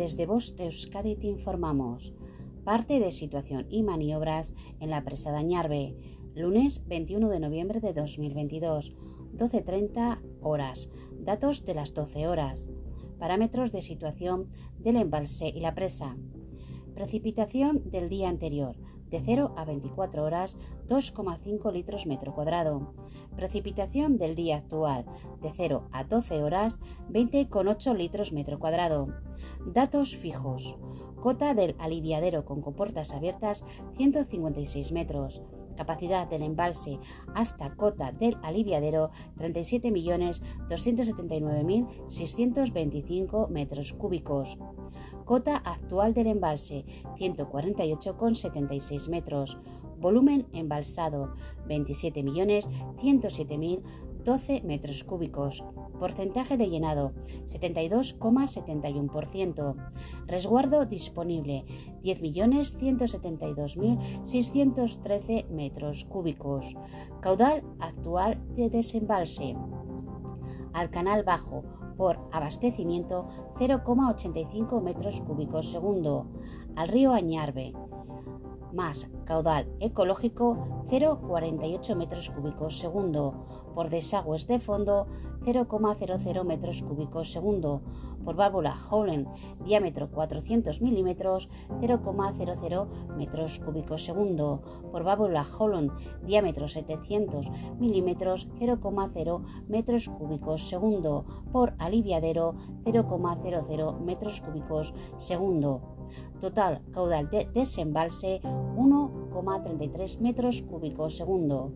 Desde Bost Euskadi informamos. Parte de situación y maniobras en la presa de Añarbe. Lunes 21 de noviembre de 2022. 12.30 horas. Datos de las 12 horas. Parámetros de situación del embalse y la presa. Precipitación del día anterior de 0 a 24 horas 2,5 litros metro cuadrado. Precipitación del día actual de 0 a 12 horas 20,8 litros metro cuadrado. Datos fijos. Cota del aliviadero con compuertas abiertas 156 metros. Capacidad del embalse hasta cota del aliviadero 37.279.625 metros cúbicos. Cota actual del embalse 148,76 metros. Volumen embalsado 27.107.012 metros cúbicos. Porcentaje de llenado 72,71%. Resguardo disponible 10.172.613 metros cúbicos. Caudal actual de desembalse. Al canal bajo por abastecimiento 0,85 metros cúbicos segundo. Al río Añarbe más caudal ecológico 0,48 metros cúbicos segundo, por desagües de fondo 0,00 metros cúbicos segundo, por válvula Howland diámetro 400 milímetros 0,00 metros cúbicos segundo, por válvula Howland diámetro 700 milímetros 0,0 metros cúbicos segundo, por aliviadero 0,00 metros cúbicos segundo. Total caudal de desembalse 1,33 metros cúbicos segundo.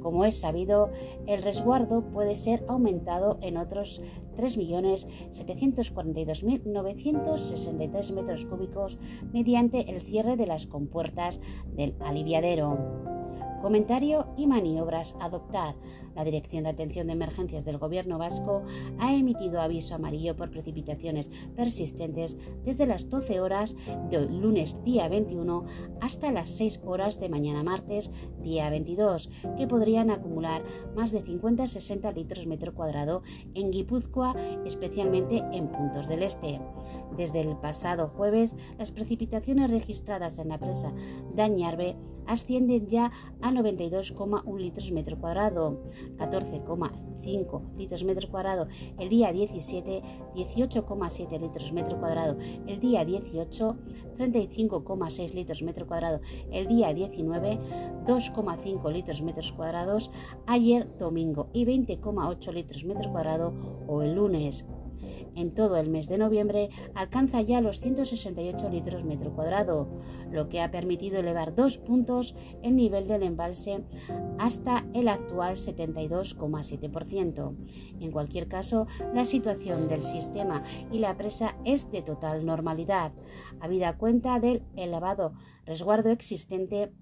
Como es sabido, el resguardo puede ser aumentado en otros 3.742.963 metros cúbicos mediante el cierre de las compuertas del aliviadero. Comentario y maniobras a adoptar. La Dirección de Atención de Emergencias del Gobierno vasco ha emitido aviso amarillo por precipitaciones persistentes desde las 12 horas del lunes día 21 hasta las 6 horas de mañana martes día 22, que podrían acumular más de 50-60 litros metro cuadrado en Guipúzcoa, especialmente en puntos del este. Desde el pasado jueves, las precipitaciones registradas en la presa Dañarbe ascienden ya a 92,1 litros metro cuadrado, 14,5 litros metro cuadrado el día 17, 18,7 litros metro cuadrado el día 18, 35,6 litros metro cuadrado el día 19, 2,5 litros metros cuadrados ayer domingo y 20,8 litros metro cuadrado o el lunes en todo el mes de noviembre alcanza ya los 168 litros metro cuadrado, lo que ha permitido elevar dos puntos el nivel del embalse hasta el actual 72,7%. En cualquier caso, la situación del sistema y la presa es de total normalidad, habida cuenta del elevado resguardo existente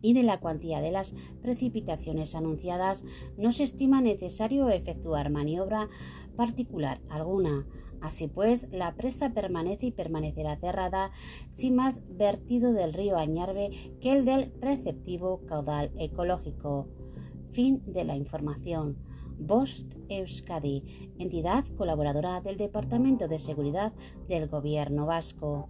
y de la cuantía de las precipitaciones anunciadas, no se estima necesario efectuar maniobra particular alguna. Así pues, la presa permanece y permanecerá cerrada sin más vertido del río Añarbe que el del preceptivo caudal ecológico. Fin de la información. Bost Euskadi, entidad colaboradora del Departamento de Seguridad del Gobierno Vasco.